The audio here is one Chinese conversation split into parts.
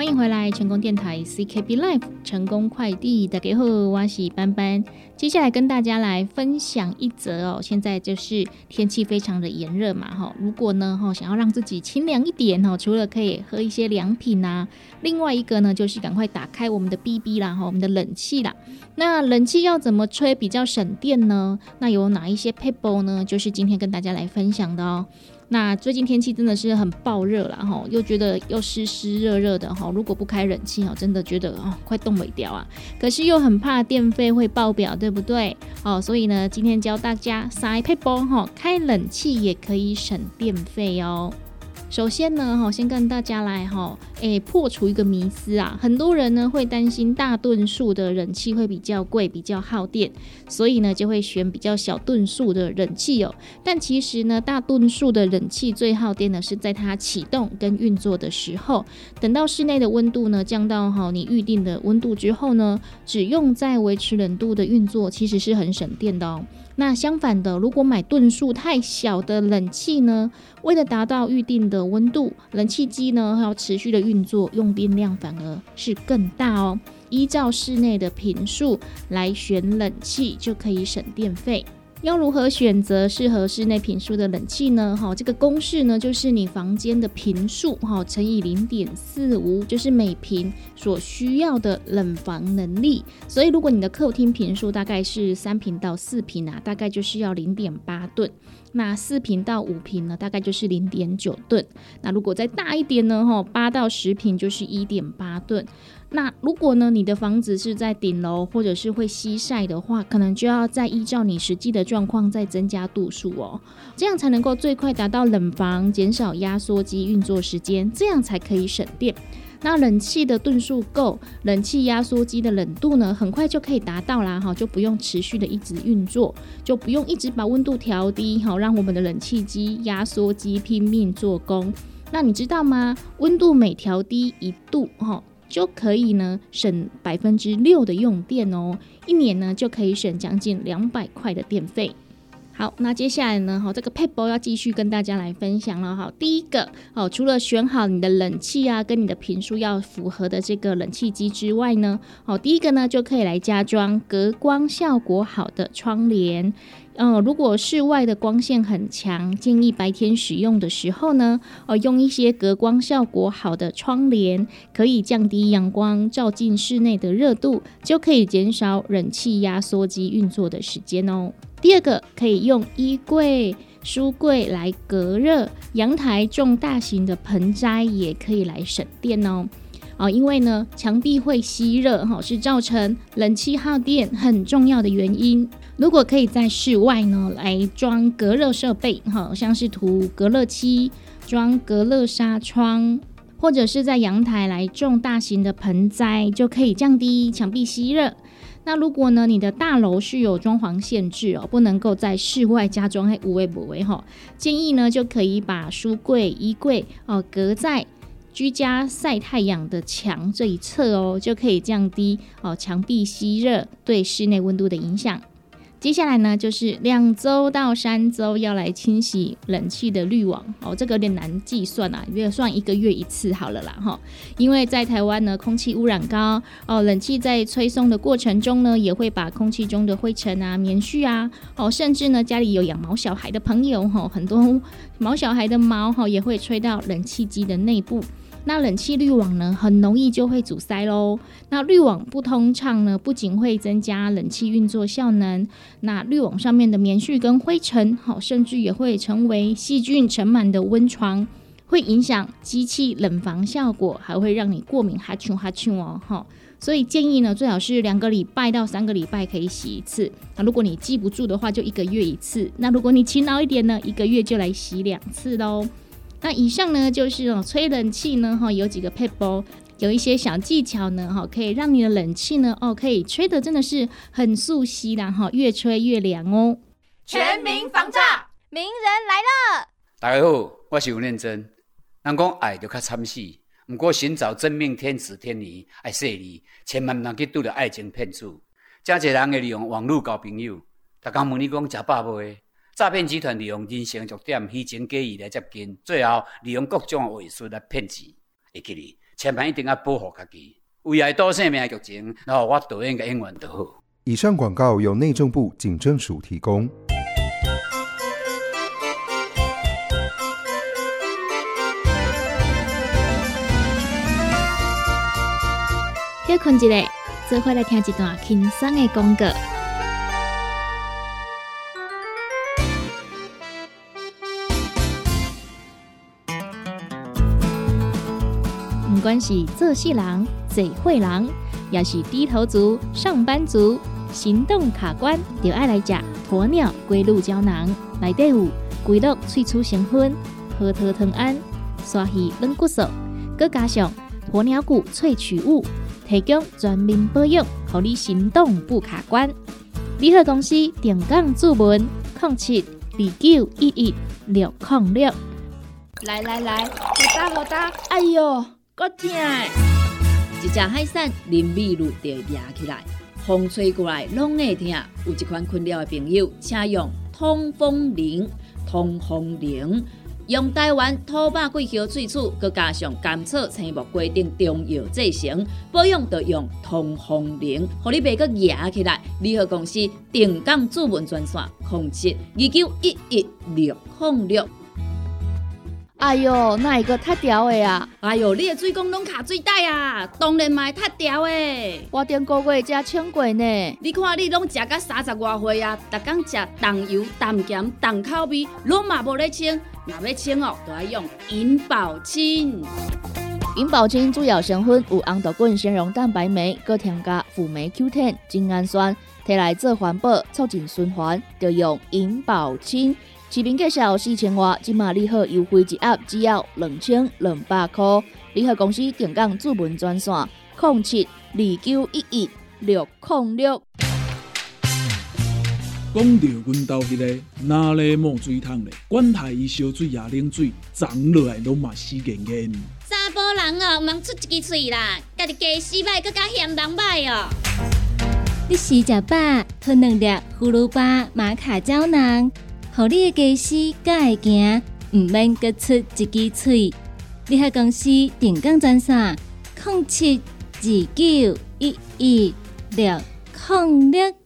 欢迎回来，成功电台 CKB Life 成功快递大家好，我是班班。接下来跟大家来分享一则哦，现在就是天气非常的炎热嘛，哈，如果呢，哈，想要让自己清凉一点哈，除了可以喝一些凉品啊，另外一个呢，就是赶快打开我们的 BB 啦，哈，我们的冷气啦。那冷气要怎么吹比较省电呢？那有哪一些 paper 呢？就是今天跟大家来分享的哦。那最近天气真的是很暴热了哈，又觉得又湿湿热热的哈，如果不开冷气哦，真的觉得哦快冻没掉啊。可是又很怕电费会爆表，对不对？哦，所以呢，今天教大家塞配包哈，开冷气也可以省电费哦。首先呢，哈，先跟大家来哈，诶，破除一个迷思啊。很多人呢会担心大吨数的冷气会比较贵，比较耗电，所以呢就会选比较小吨数的冷气哦。但其实呢，大吨数的冷气最耗电的是在它启动跟运作的时候。等到室内的温度呢降到哈你预定的温度之后呢，只用在维持冷度的运作，其实是很省电的哦。那相反的，如果买吨数太小的冷气呢，为了达到预定的温度，冷气机呢要持续的运作，用电量反而是更大哦。依照室内的频数来选冷气，就可以省电费。要如何选择适合室内频数的冷气呢？哈，这个公式呢，就是你房间的频数哈乘以零点四五，就是每平所需要的冷房能力。所以，如果你的客厅频数大概是三平到四平啊，大概就是要零点八吨。那四平到五平呢，大概就是零点九吨。那如果再大一点呢，哈，八到十平就是一点八吨。那如果呢，你的房子是在顶楼或者是会西晒的话，可能就要再依照你实际的状况再增加度数哦，这样才能够最快达到冷房，减少压缩机运作时间，这样才可以省电。那冷气的吨数够，冷气压缩机的冷度呢，很快就可以达到啦，哈，就不用持续的一直运作，就不用一直把温度调低，哈，让我们的冷气机、压缩机拼命做工。那你知道吗？温度每调低一度，哈，就可以呢省百分之六的用电哦，一年呢就可以省将近两百块的电费。好，那接下来呢？哈，这个配包要继续跟大家来分享了哈。第一个，哦，除了选好你的冷气啊，跟你的频数要符合的这个冷气机之外呢，哦，第一个呢就可以来加装隔光效果好的窗帘。嗯，如果室外的光线很强，建议白天使用的时候呢，哦，用一些隔光效果好的窗帘，可以降低阳光照进室内的热度，就可以减少冷气压缩机运作的时间哦。第二个可以用衣柜、书柜来隔热，阳台种大型的盆栽也可以来省电哦。哦，因为呢，墙壁会吸热，哈，是造成冷气耗电很重要的原因。如果可以在室外呢来装隔热设备，哈，像是涂隔热漆、装隔热纱窗，或者是在阳台来种大型的盆栽，就可以降低墙壁吸热。那如果呢，你的大楼是有装潢限制哦，不能够在室外加装，嘿，无为不为哈。建议呢，就可以把书柜、衣柜哦，隔在居家晒太阳的墙这一侧哦，就可以降低哦墙壁吸热对室内温度的影响。接下来呢，就是两周到三周要来清洗冷气的滤网哦，这个有点难计算啊，约算一个月一次好了啦哈。因为在台湾呢，空气污染高哦，冷气在吹送的过程中呢，也会把空气中的灰尘啊、棉絮啊哦，甚至呢家里有养毛小孩的朋友哈，很多毛小孩的毛哈也会吹到冷气机的内部。那冷气滤网呢，很容易就会阻塞喽。那滤网不通畅呢，不仅会增加冷气运作效能，那滤网上面的棉絮跟灰尘，好，甚至也会成为细菌盛满的温床，会影响机器冷房效果，还会让你过敏哈啾哈啾哦，哈。所以建议呢，最好是两个礼拜到三个礼拜可以洗一次。那如果你记不住的话，就一个月一次。那如果你勤劳一点呢，一个月就来洗两次喽。那以上呢就是哦，吹冷气呢哈，有几个配包，有一些小技巧呢哈，可以让你的冷气呢哦，可以吹的真的是很素吸的哈，越吹越凉哦。全民防诈，名人来了。大家好，我是吴念真。人讲爱就较惨死，不过寻找真命天子天女爱说你，千万不能去拄着爱情骗子。真侪人会利用网络交朋友，大家问你讲食饱未？诈骗集团利用人性弱点、虚情假意来接近，最后利用各种伪术来骗钱。会记哩，千万一定要保护家己，危害到生命剧情，然后我导演嘅演员就好。以上广告由内政部警政署提供。休困一下，做伙来听一段轻松的广告。不管是做事人、嘴会人，也是低头族、上班族，行动卡关，就爱来吃鸵鸟龟鹿胶囊。内底有龟鹿萃取成分、核桃藤胺、刷鱼软骨素，佮加上鸵鸟骨萃取物，提供全面保养，让你行动不卡关。联合公司定岗注文：零七二九一一六零六。来来来，好打好打，哎哟！我痛！一只海扇淋米露就压起来，风吹过来拢会痛。有一款困扰的朋友，请用通风铃。通风铃用台湾土白桂花萃取，佮加上甘草、青木规定中药制成，保养要用通风铃，互你袂佮压起来。联合公司定岗主文专线：控制二九一一六零六。哎哟，那一个太屌的啊！哎哟，你的水工拢卡水袋啊，当然嘛太屌的。我顶个月才称过呢。你看你拢食到三十外岁啊，逐工食重油、重咸、重口味，拢嘛无咧清。若要清哦，就要用银保清。银保清主要成分有红豆根、纤溶蛋白酶，搁添加辅酶 Q10、精氨酸，摕来做环保、促进循环，就用银保清。市面介绍四千瓦，今马利好优惠一盒只要两千两百块。利好公司定岗主文专线：零七二九一一六零六。讲到阮兜迄个哪里冒水桶咧？管他伊烧水也冷水，长落来拢嘛死乾乾。查甫人哦，毋通出一支嘴啦，家己家洗歹，更加嫌人歹哦。你食食饱，吞两粒葫芦巴、马卡胶囊。互你的家私才会行，毋免各出一支喙。你喺公司定岗专线：零七二九一一六零六。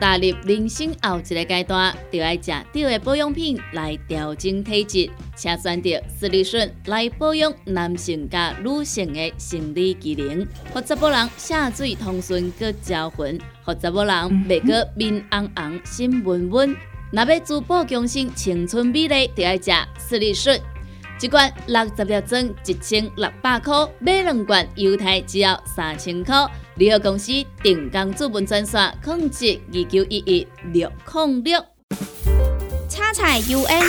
踏入人生后一个阶段，就要食对的保养品来调整体质，请选择斯利顺来保养男性加女性的生理机能，或者某人下水通顺个招魂，或者某人袂个面红红心温温。若要珠宝强身、青春美丽，就要食斯利顺。一罐六十粒装，一千六百块；买两罐，犹太只要三千块。联合公司定岗资本专线：控制二九一一六零六。叉彩 UN，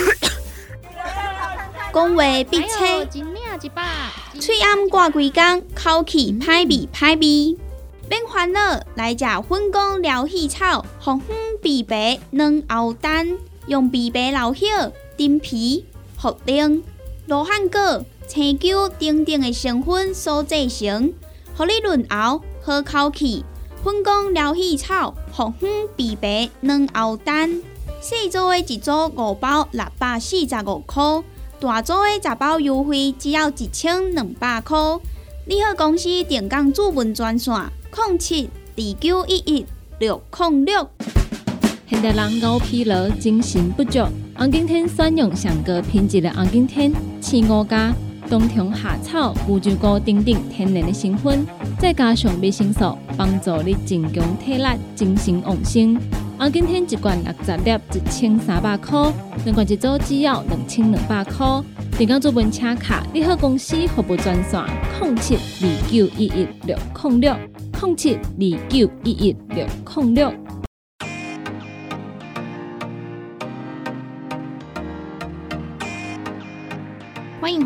讲话必切，嘴暗挂几工，口气歹味歹味。免烦恼，来食粉工疗气草，红红枇杷软藕丹，用枇杷老血、丁皮、茯苓。罗汉果、青椒等等的成分所制成，互你润喉好口气。粉工疗气草、红粉枇杷软藕丹，细组的一组五包六百四十五块，大组的十包优惠只要一千两百块。利好，公司电工主文专线：零七二九一一六零六。现代人熬疲劳、精神不足。红景天选用上高品质的红景天、青乌加、冬虫夏草、乌鸡菇等等天然的成分，再加上维生素，帮助你增强体力、精神旺盛。红景天一罐六十粒，一千三百块；两罐一组只要两千两百块。订购做本车卡，你好公司服务专线：零七二九一一六零六零七二九一一六零六。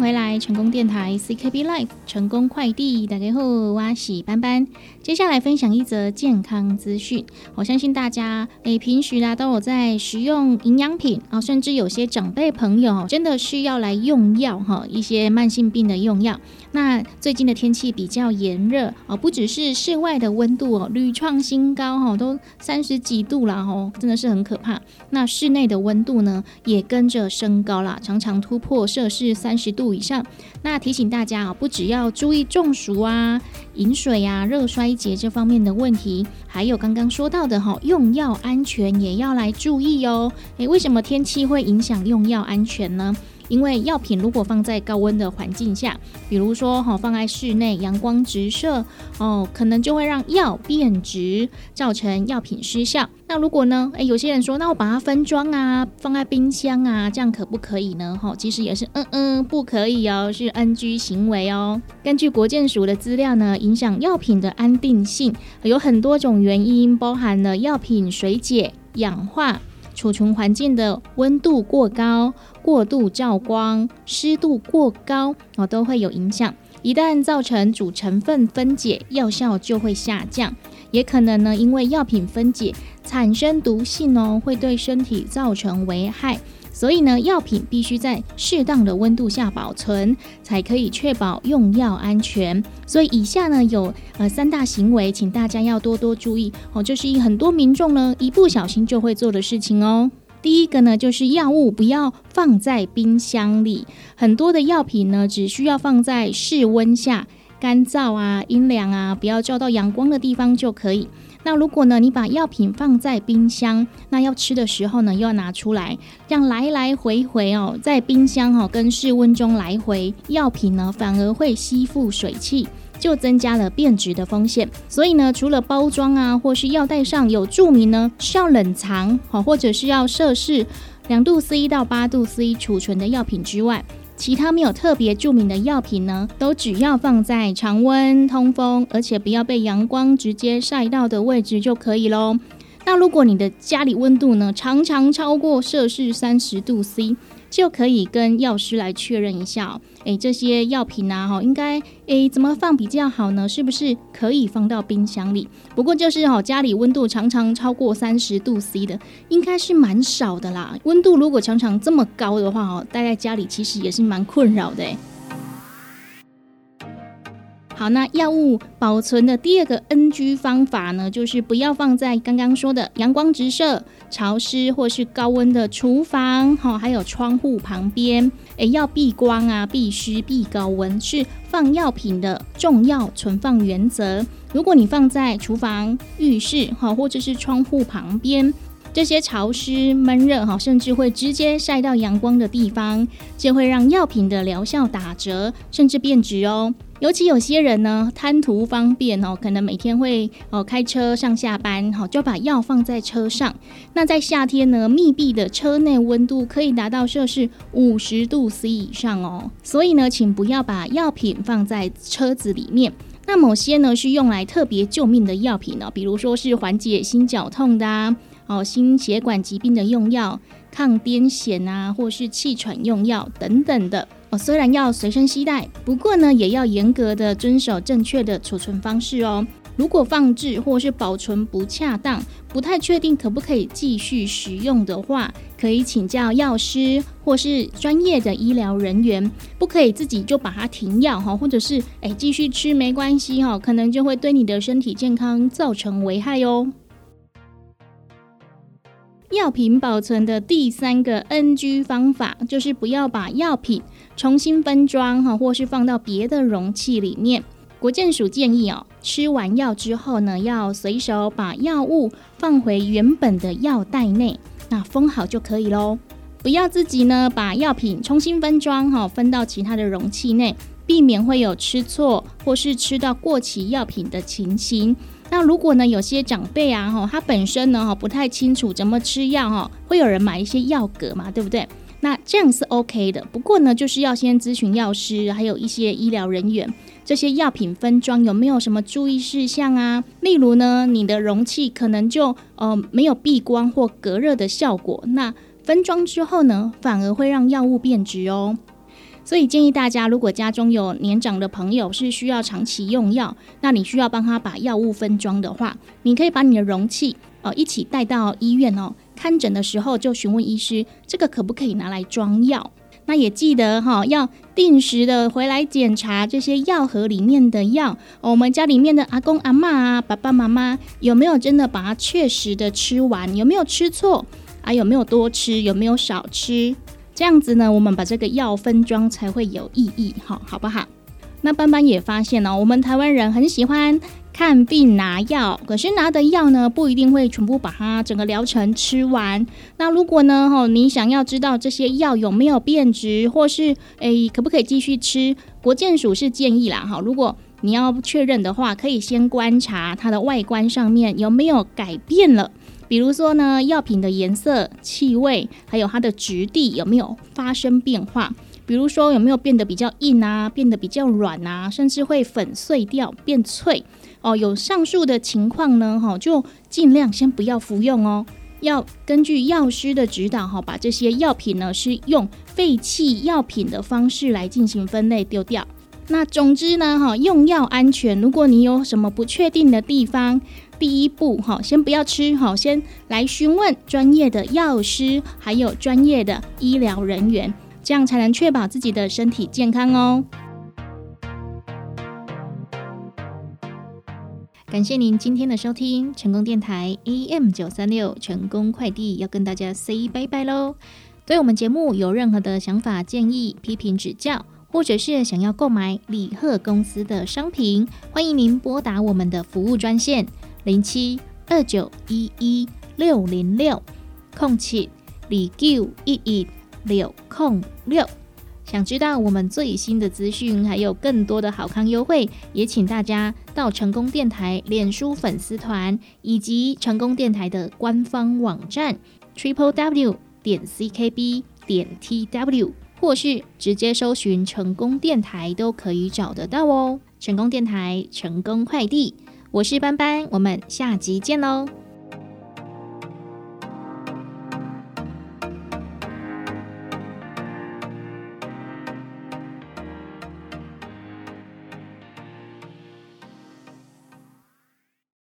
回来，成功电台 CKB Life 成功快递，大家好，我是班班。接下来分享一则健康资讯。我相信大家诶平时啊都有在食用营养品啊，甚至有些长辈朋友真的需要来用药哈，一些慢性病的用药。那最近的天气比较炎热啊，不只是室外的温度哦屡创新高哈，都三十几度了哦，真的是很可怕。那室内的温度呢也跟着升高了，常常突破摄氏三十度。以上。那提醒大家啊，不只要注意中暑啊、饮水啊、热衰竭这方面的问题，还有刚刚说到的哈，用药安全也要来注意哦。诶，为什么天气会影响用药安全呢？因为药品如果放在高温的环境下，比如说哈放在室内阳光直射哦，可能就会让药变质，造成药品失效。那如果呢，诶，有些人说，那我把它分装啊，放在冰箱啊，这样可不可以呢？哈，其实也是嗯嗯不可以哦，是 NG 行为哦。根据国健署的资料呢，影响药品的安定性有很多种原因，包含了药品水解、氧化。储存环境的温度过高、过度照光、湿度过高哦，都会有影响。一旦造成主成分分解，药效就会下降。也可能呢，因为药品分解产生毒性哦，会对身体造成危害。所以呢，药品必须在适当的温度下保存，才可以确保用药安全。所以以下呢有呃三大行为，请大家要多多注意哦。这是很多民众呢一不小心就会做的事情哦。第一个呢就是药物不要放在冰箱里，很多的药品呢只需要放在室温下，干燥啊、阴凉啊，不要照到阳光的地方就可以。那如果呢，你把药品放在冰箱，那要吃的时候呢，又要拿出来，这样来来回回哦，在冰箱哦跟室温中来回，药品呢反而会吸附水汽，就增加了变质的风险。所以呢，除了包装啊或是药袋上有注明呢需要冷藏好，或者是要摄氏两度 C 到八度 C 储存的药品之外。其他没有特别著名的药品呢，都只要放在常温通风，而且不要被阳光直接晒到的位置就可以喽。那如果你的家里温度呢，常常超过摄氏三十度 C。就可以跟药师来确认一下，诶，这些药品啊，哈，应该诶怎么放比较好呢？是不是可以放到冰箱里？不过就是哈，家里温度常常超过三十度 C 的，应该是蛮少的啦。温度如果常常这么高的话，哦，待在家里其实也是蛮困扰的。好，那药物保存的第二个 NG 方法呢，就是不要放在刚刚说的阳光直射、潮湿或是高温的厨房，哈，还有窗户旁边，诶，要避光啊，避湿、避高温，是放药品的重要存放原则。如果你放在厨房、浴室，哈，或者是窗户旁边，这些潮湿、闷热，哈，甚至会直接晒到阳光的地方，就会让药品的疗效打折，甚至变质哦。尤其有些人呢，贪图方便哦，可能每天会哦开车上下班，哈，就把药放在车上。那在夏天呢，密闭的车内温度可以达到摄氏五十度 C 以上哦。所以呢，请不要把药品放在车子里面。那某些呢是用来特别救命的药品呢，比如说是缓解心绞痛的哦，心血管疾病的用药、抗癫痫啊，或是气喘用药等等的。哦虽然要随身携带，不过呢，也要严格的遵守正确的储存方式哦。如果放置或是保存不恰当，不太确定可不可以继续使用的话，可以请教药师或是专业的医疗人员，不可以自己就把它停药哈，或者是哎继续吃没关系哈，可能就会对你的身体健康造成危害哦。药品保存的第三个 NG 方法，就是不要把药品重新分装哈，或是放到别的容器里面。国健署建议哦，吃完药之后呢，要随手把药物放回原本的药袋内，那封好就可以喽。不要自己呢把药品重新分装哈，分到其他的容器内，避免会有吃错或是吃到过期药品的情形。那如果呢，有些长辈啊，哈，他本身呢，哈，不太清楚怎么吃药，哈，会有人买一些药格嘛，对不对？那这样是 OK 的。不过呢，就是要先咨询药师，还有一些医疗人员，这些药品分装有没有什么注意事项啊？例如呢，你的容器可能就呃没有避光或隔热的效果，那分装之后呢，反而会让药物变质哦。所以建议大家，如果家中有年长的朋友是需要长期用药，那你需要帮他把药物分装的话，你可以把你的容器哦一起带到医院哦，看诊的时候就询问医师，这个可不可以拿来装药？那也记得哈，要定时的回来检查这些药盒里面的药，我们家里面的阿公阿妈啊、爸爸妈妈有没有真的把它确实的吃完？有没有吃错？啊，有没有多吃？有没有少吃？这样子呢，我们把这个药分装才会有意义，哈，好不好？那班班也发现呢，我们台湾人很喜欢看病拿药，可是拿的药呢，不一定会全部把它整个疗程吃完。那如果呢，哈，你想要知道这些药有没有变质，或是诶可不可以继续吃，国健署是建议啦，哈，如果你要确认的话，可以先观察它的外观上面有没有改变了。比如说呢，药品的颜色、气味，还有它的质地有没有发生变化？比如说有没有变得比较硬啊，变得比较软啊，甚至会粉碎掉变脆哦。有上述的情况呢，哈，就尽量先不要服用哦。要根据药师的指导，哈，把这些药品呢是用废弃药品的方式来进行分类丢掉。那总之呢，哈，用药安全，如果你有什么不确定的地方，第一步，哈，先不要吃，哈，先来询问专业的药师，还有专业的医疗人员，这样才能确保自己的身体健康哦。感谢您今天的收听，成功电台 AM 九三六，成功快递要跟大家 say 拜拜喽。对我们节目有任何的想法、建议、批评指教。或者是想要购买李贺公司的商品，欢迎您拨打我们的服务专线零七二九一一六零六空七李九一一六空六。想知道我们最新的资讯，还有更多的好康优惠，也请大家到成功电台脸书粉丝团以及成功电台的官方网站 triple w 点 c k b 点 t w。或是直接搜寻成功电台都可以找得到哦。成功电台，成功快递，我是班班，我们下集见喽。